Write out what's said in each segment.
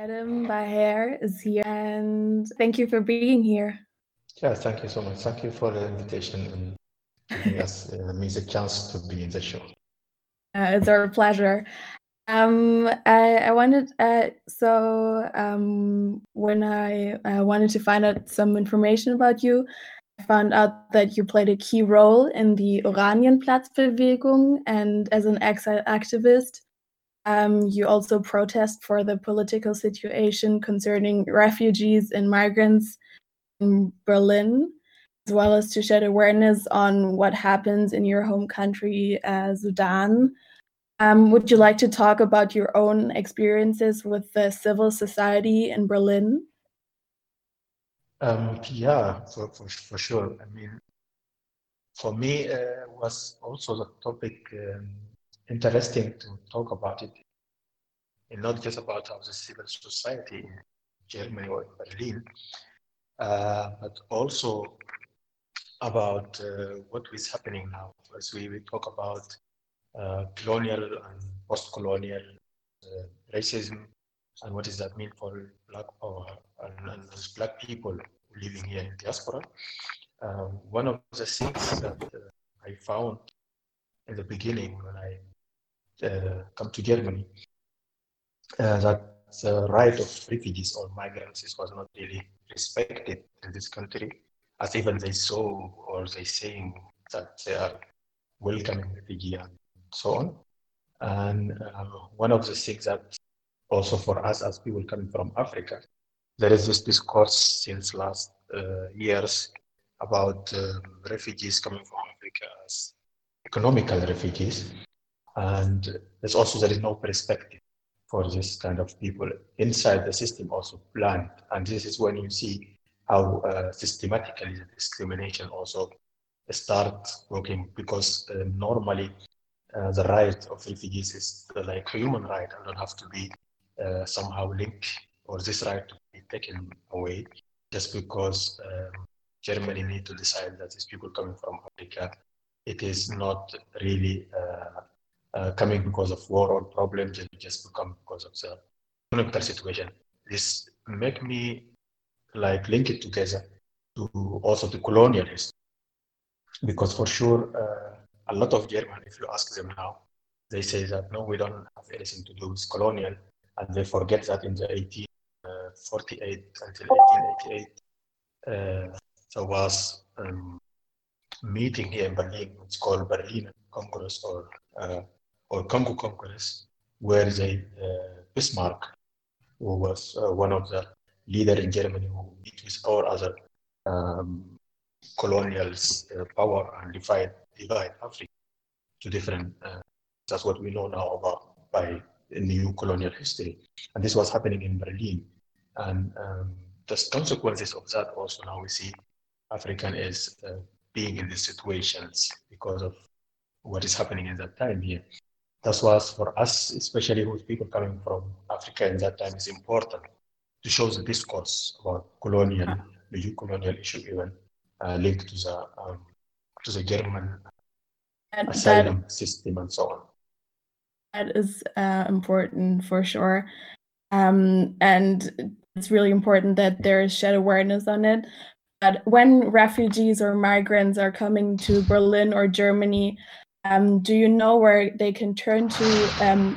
Adam Baher is here, and thank you for being here. Yeah, thank you so much. Thank you for the invitation and giving us uh, me the chance to be in the show. Uh, it's our pleasure. Um, I, I wanted uh, so um, when I uh, wanted to find out some information about you, I found out that you played a key role in the Oranienplatzbewegung, and as an exile activist, um, you also protest for the political situation concerning refugees and migrants in Berlin, as well as to shed awareness on what happens in your home country, uh, Sudan. Um, would you like to talk about your own experiences with the civil society in Berlin? Um, yeah, for, for, for sure. I mean, for me, uh, was also the topic um, interesting to talk about it, and not just about how the civil society in Germany or Berlin, uh, but also about uh, what is happening now. As we, we talk about uh, colonial and post-colonial uh, racism and what does that mean for black power and, and black people living here in diaspora. Um, one of the things that uh, I found in the beginning when I come to Germany uh, that the right of refugees or migrants was not really respected in this country, as even they saw or they saying that they are welcoming refugees and so on. And uh, one of the things that also for us as people coming from Africa, there is this discourse since last uh, years about um, refugees coming from Africa as economical refugees. And there's also, there is no perspective for this kind of people inside the system also planned. And this is when you see how uh, systematically the discrimination also starts working because uh, normally uh, the right of refugees is uh, like human right and don't have to be uh, somehow linked or this right to be taken away just because um, Germany need to decide that these people coming from Africa, it is not really uh, coming because of war or problems, and just become because of the economic situation. This make me like link it together to also the colonial history, because for sure uh, a lot of German, if you ask them now, they say that no, we don't have anything to do with colonial, and they forget that in the 1848 uh, until 1888 uh, there was um, meeting here in Berlin. It's called Berlin Congress or uh, or Congo Congress, where they uh, Bismarck, who was uh, one of the leader in Germany, who meet with our other um, uh, power and divide divide Africa to different. Uh, that's what we know now about by new colonial history, and this was happening in Berlin, and um, the consequences of that also now we see African is uh, being in these situations because of what is happening in that time here. That was for us, especially with people coming from Africa in that time, is important to show the discourse about colonial, the new colonial issue even uh, linked to the um, to the German and asylum that, system and so on. That is uh, important for sure. Um, and it's really important that there is shed awareness on it. But when refugees or migrants are coming to Berlin or Germany, um, do you know where they can turn to um,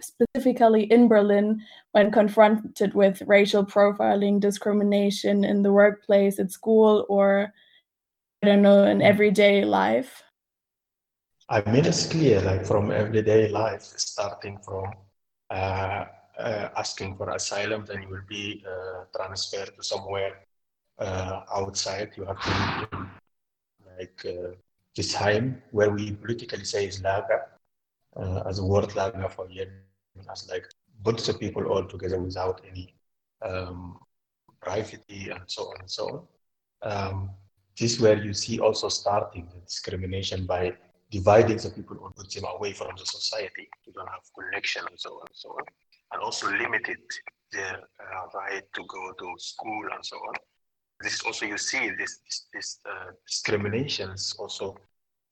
specifically in Berlin when confronted with racial profiling, discrimination in the workplace, at school, or I don't know, in everyday life? I mean, it's clear, like from everyday life, starting from uh, uh, asking for asylum, then you will be uh, transferred to somewhere uh, outside. You have to like this time where we politically say is Lager, uh, as a word Lager for Yemen, as like bunch of people all together without any um, privacy and so on and so on. Um, this is where you see also starting the discrimination by dividing the people or put them away from the society. You don't have connection and so on and so on. And also limited their uh, right to go to school and so on. This is also you see this this, uh, discriminations also.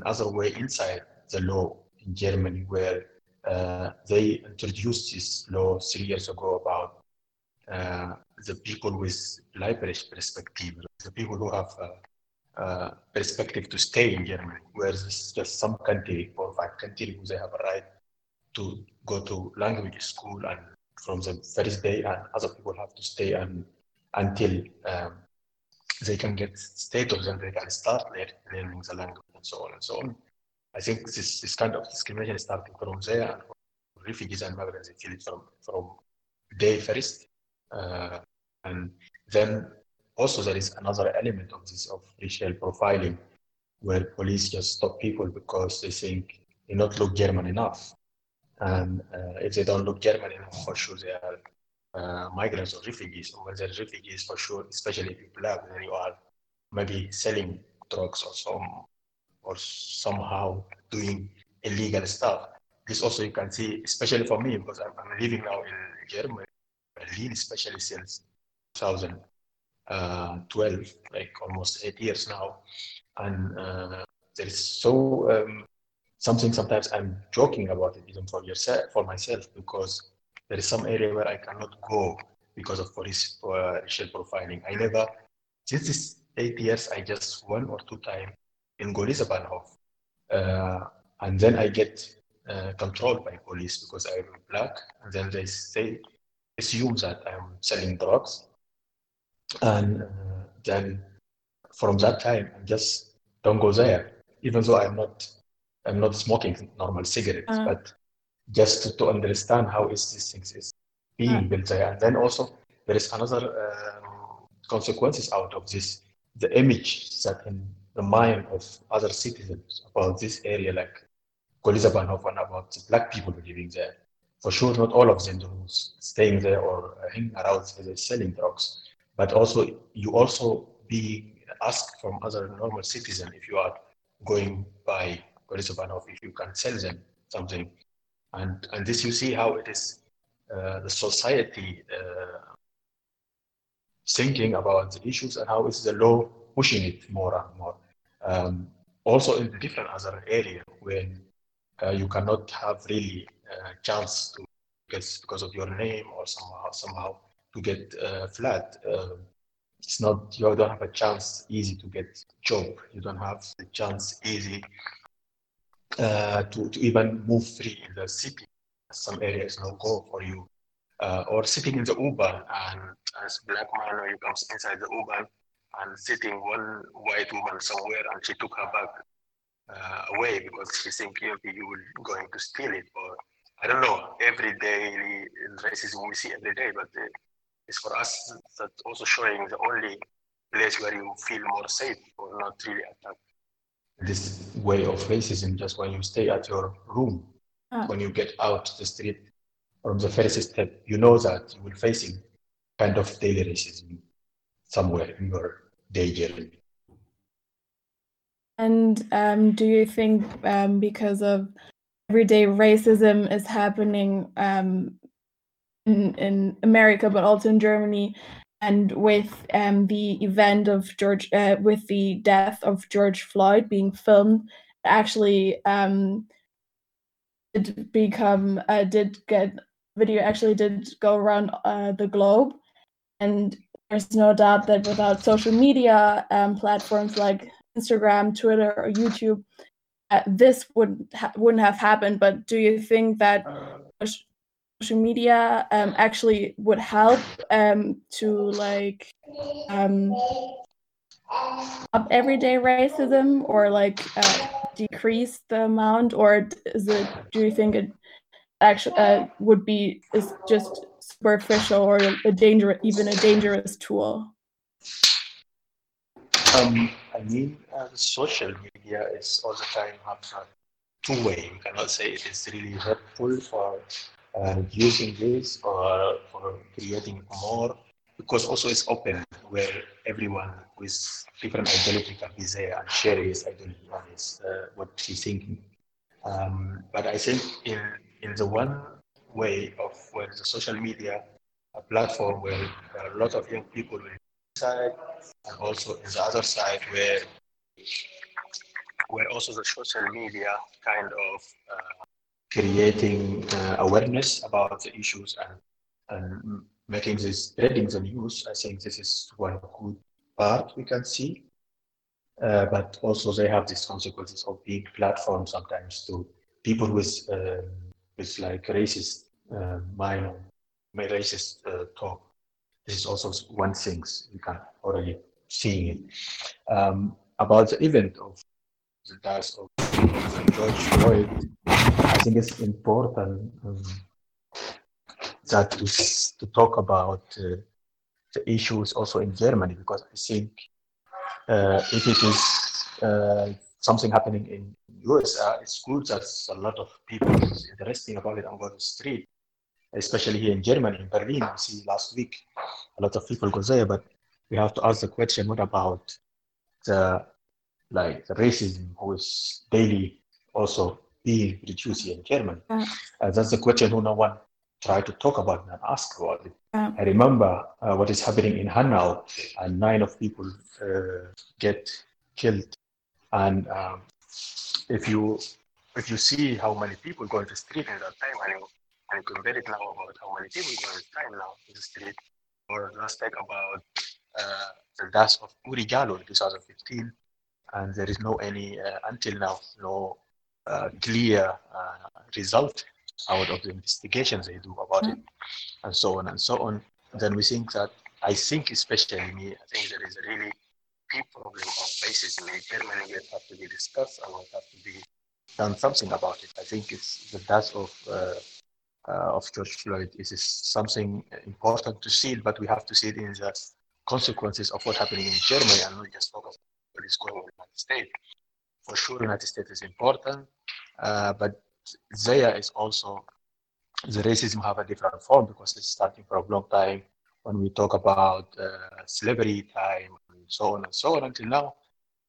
Another way inside the law in Germany where uh, they introduced this law three years ago about uh, the people with life perspective, the people who have uh, uh, perspective to stay in Germany, whereas just some country, or five countries, they have a right to go to language school and from the first day, and other people have to stay and, until um, they can get status and they can start learning the language and so on and so on. I think this, this kind of discrimination is starting from there and refugees and migrants, they feel it from, from day first. Uh, and then also there is another element of this of racial profiling where police just stop people because they think they not look German enough. And uh, if they don't look German enough, for sure they are uh, migrants or refugees. Or when they're refugees, for sure, especially if you're black, you are maybe selling drugs or some or somehow doing illegal stuff. This also you can see, especially for me, because I'm, I'm living now in Germany, Berlin, especially since 2012, like almost eight years now. And uh, there is so um, something sometimes I'm joking about it even for yourself, for myself, because there is some area where I cannot go because of police uh, racial profiling. I never, since this eight years, I just one or two times in Görlitzer Bahnhof. Uh, and then I get uh, controlled by police because I'm black. And then they say, assume that I'm selling drugs. And uh, then from that time, I just don't go there, even though I'm not, I'm not smoking normal cigarettes, uh. but just to, to, understand how is these things is being uh. built there. And then also there is another um, consequences out of this, the image that in the mind of other citizens about this area, like Görlitzer Bahnhof and about the black people living there. For sure, not all of them who's staying there or hanging around selling drugs, but also you also being asked from other normal citizens if you are going by Görlitzer Bahnhof, if you can sell them something. And, and this you see how it is uh, the society uh, thinking about the issues and how is the law pushing it more and more. Um, also in the different other area when uh, you cannot have really a uh, chance to get because of your name or somehow somehow to get uh, flat. Uh, it's not you don't have a chance easy to get job. You don't have the chance easy uh, to, to even move free in the city. Some areas no go for you. Uh, or sitting in the Uber and as black man you comes inside the Uber and sitting one white woman somewhere and she took her bag uh, away because she think you were going to steal it or I don't know every day racism we see every day but uh, it's for us that also showing the only place where you feel more safe or not really attacked. This way of racism just when you stay at your room, ah. when you get out the street from the first step, you know that you will facing kind of daily racism somewhere in your day journey. And um, do you think um, because of everyday racism is happening um, in, in America, but also in Germany, and with um, the event of George, uh, with the death of George Floyd being filmed, actually um, did become uh, did get video actually did go around uh, the globe, and there's no doubt that without social media um, platforms like Instagram, Twitter, or YouTube, uh, this would ha- wouldn't have happened. But do you think that social media um, actually would help um, to like um, up everyday racism or like uh, decrease the amount, or is it? Do you think it actually uh, would be is just superficial or a dangerous, even a dangerous tool? Um, I mean, uh, social media is all the time have a two way. You cannot say it is really helpful for uh, using this or for creating more because also it's open where everyone with different identity can be there and share his identity and uh, what he's thinking. Um, but I think in in the one way of where the social media a platform where there are a lot of young people will inside and also in the other side where where also the social media kind of uh, creating uh, awareness about the issues and, and making this spreading the news. I think this is one good part we can see. Uh, but also they have these consequences of being platforms sometimes to people with uh, with like racist uh, mind, racist uh, talk. This is also one thing we can already see it. Um, about the event of the death of George Floyd, I think it's important um, that to, to talk about uh, the issues also in Germany because I think uh, if it is uh, something happening in US, it's good that a lot of people is interesting about it on the street, especially here in Germany, in Berlin. We see last week a lot of people go there, but we have to ask the question: What about the like the racism who is daily also being reduced here in Germany? Uh, that's the question who no one try to talk about and ask about it. Yeah. I remember uh, what is happening in Hanau, and nine of people uh, get killed. And um, if you if you see how many people go to the street at that time, and you, and you compare it now about how many people go to the time now in the street, or let's talk about uh, the death of Oury Jalloh in 2015, and there is no any uh, until now no uh, clear uh, result out of the investigations they do about mm-hmm. it, and so on and so on. Then we think that I think, especially me, I think there is a really big problem of racism in Germany that have to be discussed and have to be done something about it. I think it's the death of uh, uh, of George Floyd is, is something important to see, but we have to see it in the consequences of what's happening in Germany and not just focus on what is going on in the United States. For sure, United States is important, uh, but there is also the racism have a different form because it's starting for a long time when we talk about uh, slavery time and so on and so on until now.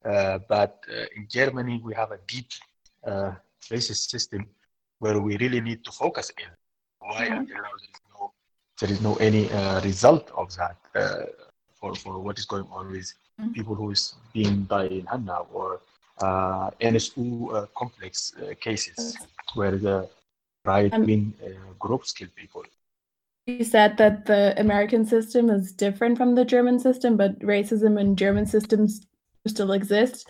Uh, but uh, in Germany, we have a deep uh, racist system where we really need to focus in. Why mm-hmm. until now there is no, there is no any uh, result of that uh, for, for what is going on with mm-hmm. people who is being died in Hanau or NSU uh, complex uh, cases where the right wing uh, groups kill people. You said that the American system is different from the German system, but racism in German systems still exist.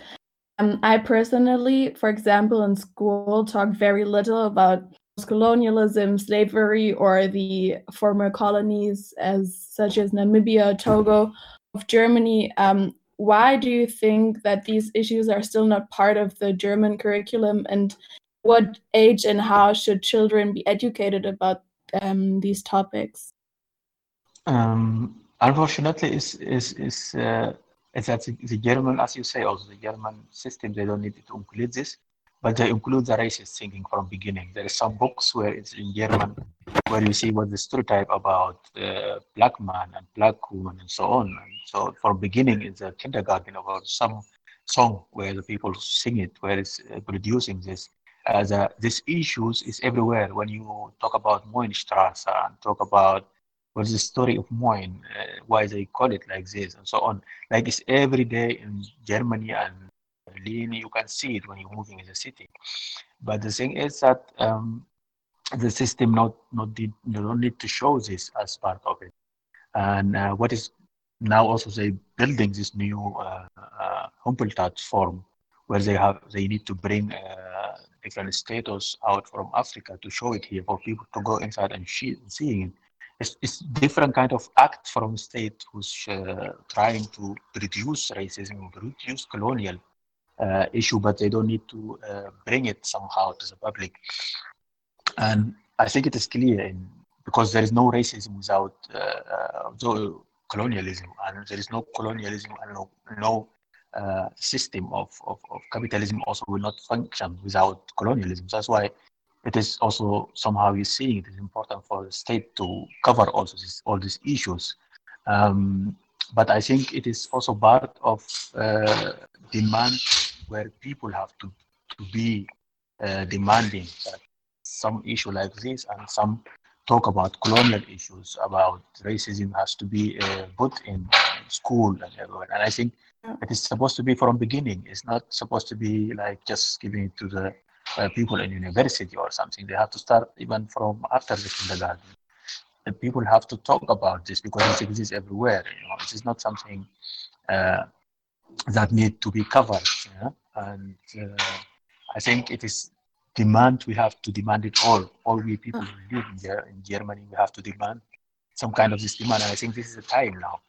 Um, I personally, for example, in school, talk very little about colonialism, slavery, or the former colonies as such as Namibia, Togo, of Germany. Um, why do you think that these issues are still not part of the German curriculum? And what age and how should children be educated about um, these topics? Um, unfortunately, is is is uh, that the German, as you say, also the German system they don't need to include this but they include the racist thinking from beginning. There is some books where it's in German where you see what the stereotype about uh, black man and black woman and so on. And so from beginning in the kindergarten about some song where the people sing it, where it's uh, producing this. Uh, the, this issues is everywhere. When you talk about Moinstrasse and talk about what's the story of Moin, uh, why they call it like this and so on. Like it's every day in Germany and You can see it when you're moving in the city. But the thing is that um, the system not not did, you don't need to show this as part of it. And uh, what is now also they building this new uh, uh, form where they have they need to bring uh, different status out from Africa to show it here for people to go inside and see, seeing it. It's, it's different kind of act from state who's uh, trying to reduce racism, reduce colonial uh, issue, but they don't need to uh, bring it somehow to the public. And I think it is clear in, because there is no racism without uh, colonialism, and there is no colonialism and no, no uh, system of, of, of, capitalism also will not function without colonialism. That's why it is also somehow you see it is important for the state to cover also this, all these issues. Um, but I think it is also part of uh, demand where people have to, to be uh, demanding that some issue like this and some talk about colonial issues about racism has to be uh, put in school and everywhere. And I think it is supposed to be from beginning. It's not supposed to be like just giving it to the uh, people in university or something. They have to start even from after the kindergarten. The people have to talk about this because it exists everywhere. You know, it is not something uh, that need to be covered. And uh, I think it is demand. We have to demand it all. All we people who live in, in Germany, we have to demand some kind of this demand. And I think this is the time now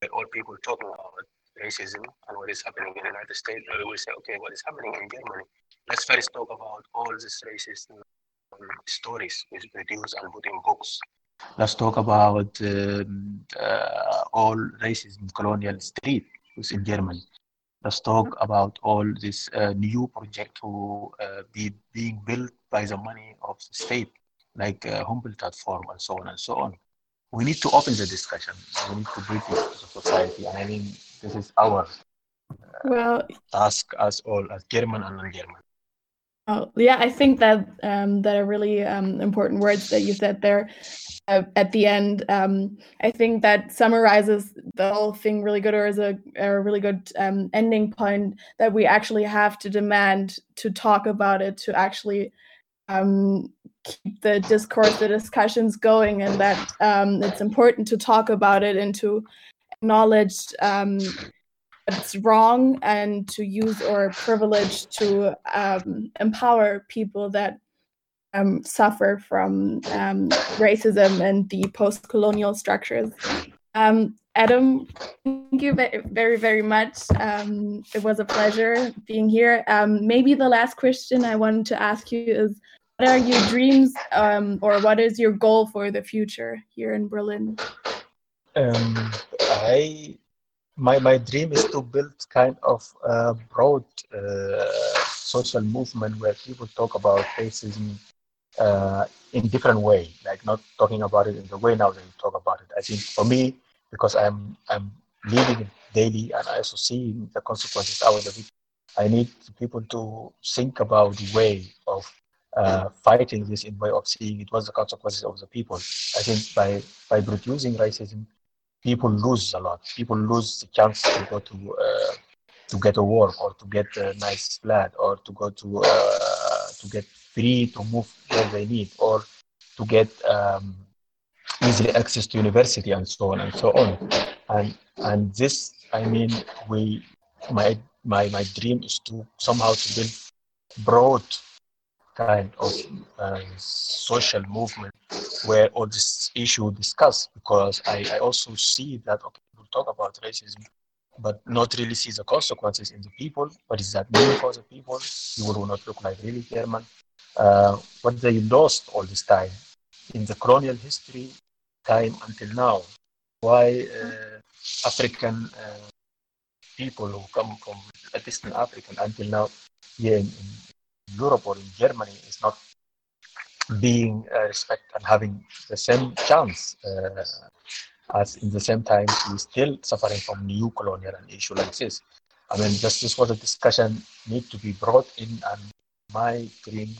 where all people talk about racism and what is happening in the United States. And we will say, okay, what is happening in Germany? Let's first talk about all these racist stories we produce and put in books. Let's talk about um, uh, all racism, colonial street in Germany. Let's talk about all this uh, new project to uh, be being built by the money of the state, like uh, Humboldt Forum and so on and so on. We need to open the discussion. We need to bring it to the society, and I mean this is our uh, well task as all as German and non-German. Oh, yeah, I think that um, that are really um, important words that you said there uh, at the end. Um, I think that summarizes the whole thing really good, or is a, a really good um, ending point that we actually have to demand to talk about it, to actually um, keep the discourse, the discussions going, and that um, it's important to talk about it and to acknowledge it's wrong and to use our privilege to um, empower people that um, suffer from um, racism and the post-colonial structures. Um, Adam, thank you very, very much. Um, it was a pleasure being here. Um, maybe the last question I wanted to ask you is, what are your dreams or what is your goal for the future here in Berlin? I my, my dream is to build kind of a broad uh, social movement where people talk about racism uh, in different way, like not talking about it in the way now you talk about it. I think for me, because I'm I'm living it daily and I also see the consequences out of it, I need people to think about the way of uh, fighting this in way of seeing it was the consequences of the people. I think by by producing racism, people lose a lot. People lose the chance to go to uh, to get a work or to get a nice flat or to go to uh, to get free to move where they need or to get um, easy access to university and so on and so on. And and this, I mean, we my my my dream is to somehow to build broad kind of uh, social movement where all this issue discussed because I, I also see that okay people talk about racism but not really see the consequences in the people. What is that mean for the people? People will not look like really german. Uh, what they lost all this time in the colonial history time until now. Why uh, african uh, people who come from distant african until now here in, in europe or in germany is not being uh, respect and having the same chance uh, as in the same time we still suffering from new colonial and issue like this. I mean, just this was a discussion need to be brought in, and my dream,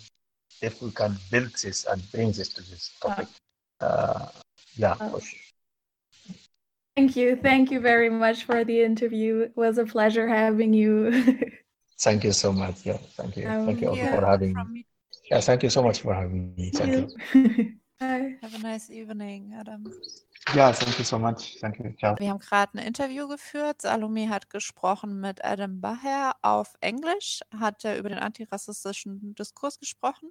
if we can build this and bring this to this topic, uh, yeah. Oh. Thank you, thank you very much for the interview. It was a pleasure having you. thank you so much. Yeah, thank you, um, thank you yeah, for having me. Yeah, thank you so much for having me. Thank you. Bye. Have a nice evening, Adam. Ja, thank you so much. Thank you. Ciao. Wir haben gerade ein Interview geführt. Salome hat gesprochen mit Adam Baher auf Englisch, hat er über den antirassistischen Diskurs gesprochen.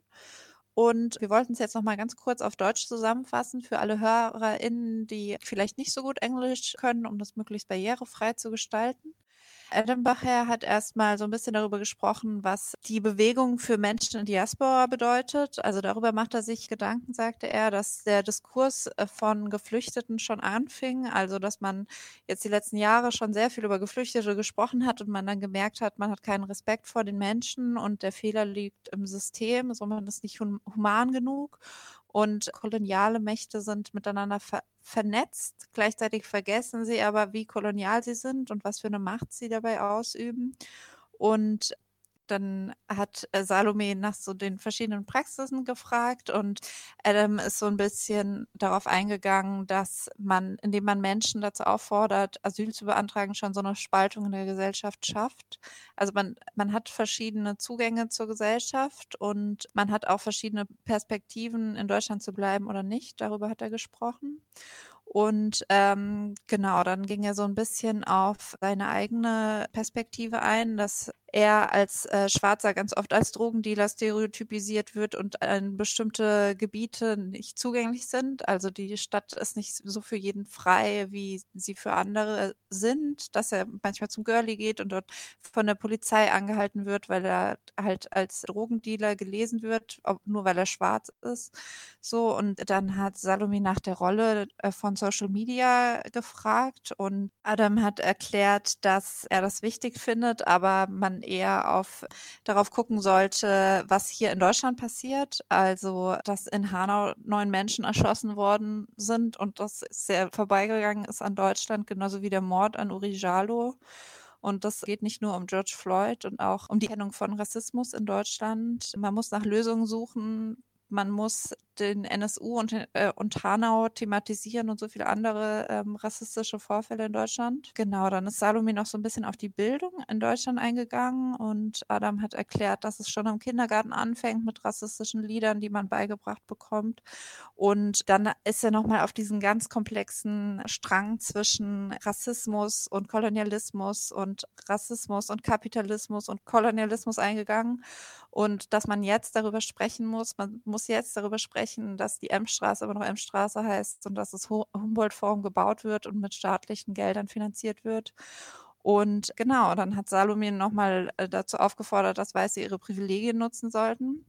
Und wir wollten es jetzt noch mal ganz kurz auf Deutsch zusammenfassen für alle HörerInnen, die vielleicht nicht so gut Englisch können, um das möglichst barrierefrei zu gestalten. Edinbacher hat erstmal so ein bisschen darüber gesprochen, was die Bewegung für Menschen in Diaspora bedeutet. Also darüber macht er sich Gedanken, sagte er, dass der Diskurs äh, von Geflüchteten schon anfing. Also dass man jetzt die letzten Jahre schon sehr viel über Geflüchtete gesprochen hat und man dann gemerkt hat, man hat keinen Respekt vor den Menschen und der Fehler liegt im System, so man ist nicht human genug und koloniale Mächte sind miteinander ver vernetzt. Gleichzeitig vergessen sie aber, wie kolonial sie sind und was für eine Macht sie dabei ausüben. Und dann hat äh, Salome nach so den verschiedenen Praxisen gefragt und Adam ist so ein bisschen darauf eingegangen, dass man, indem man Menschen dazu auffordert, Asyl zu beantragen, schon so eine Spaltung in der Gesellschaft schafft. Also man, man hat verschiedene Zugänge zur Gesellschaft und man hat auch verschiedene Perspektiven, in Deutschland zu bleiben oder nicht. Darüber hat er gesprochen. Und ähm, genau, dann ging er so ein bisschen auf seine eigene Perspektive ein, dass er als äh, Schwarzer ganz oft als Drogendealer stereotypisiert wird und in bestimmte Gebiete nicht zugänglich sind. Also die Stadt ist nicht so für jeden frei, wie sie für andere sind, dass er manchmal zum Girlie geht und dort von der Polizei angehalten wird, weil er halt als Drogendealer gelesen wird, nur weil er schwarz ist. So, und dann hat Salome nach der Rolle äh, von Social Media gefragt und Adam hat erklärt, dass er das wichtig findet, aber man eher auf, darauf gucken sollte, was hier in Deutschland passiert. Also, dass in Hanau neun Menschen erschossen worden sind und das sehr vorbeigegangen ist an Deutschland, genauso wie der Mord an Uri Jalo. Und das geht nicht nur um George Floyd und auch um die Kennung von Rassismus in Deutschland. Man muss nach Lösungen suchen, man muss den NSU und, äh, und Hanau thematisieren und so viele andere ähm, rassistische Vorfälle in Deutschland. Genau, dann ist Salome noch so ein bisschen auf die Bildung in Deutschland eingegangen und Adam hat erklärt, dass es schon im Kindergarten anfängt mit rassistischen Liedern, die man beigebracht bekommt. Und dann ist er nochmal auf diesen ganz komplexen Strang zwischen Rassismus und Kolonialismus und Rassismus und Kapitalismus und Kolonialismus eingegangen und dass man jetzt darüber sprechen muss, man muss jetzt darüber sprechen, dass die M-Straße aber noch M-Straße heißt und dass das Humboldt-Forum gebaut wird und mit staatlichen Geldern finanziert wird. Und genau, dann hat Salome nochmal äh, dazu aufgefordert, dass Weiße ihre Privilegien nutzen sollten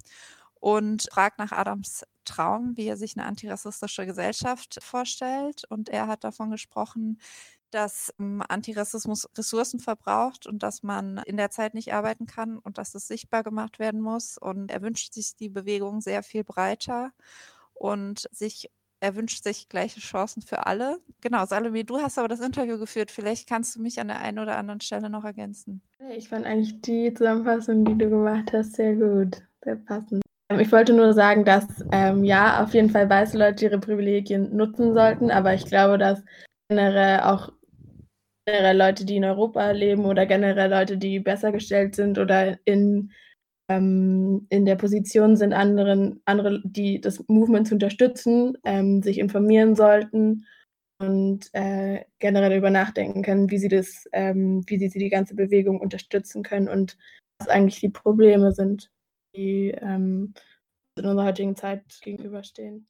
und fragt nach Adams Traum, wie er sich eine antirassistische Gesellschaft vorstellt. Und er hat davon gesprochen, dass ähm, Antirassismus Ressourcen verbraucht und dass man in der Zeit nicht arbeiten kann und dass es sichtbar gemacht werden muss. Und er wünscht sich die Bewegung sehr viel breiter und sich er wünscht sich gleiche Chancen für alle. Genau, Salome, du hast aber das Interview geführt. Vielleicht kannst du mich an der einen oder anderen Stelle noch ergänzen. Ich fand eigentlich die Zusammenfassung, die du gemacht hast, sehr gut, sehr passend. Ähm, ich wollte nur sagen, dass ähm, ja, auf jeden Fall weiße Leute ihre Privilegien nutzen sollten, aber ich glaube, dass generell auch generell Leute, die in Europa leben oder generell Leute, die besser gestellt sind oder in, ähm, in der Position sind, anderen, andere, die das Movement zu unterstützen, ähm, sich informieren sollten und äh, generell darüber nachdenken können, wie sie das, ähm, wie sie die ganze Bewegung unterstützen können und was eigentlich die Probleme sind, die ähm, in unserer heutigen Zeit gegenüberstehen.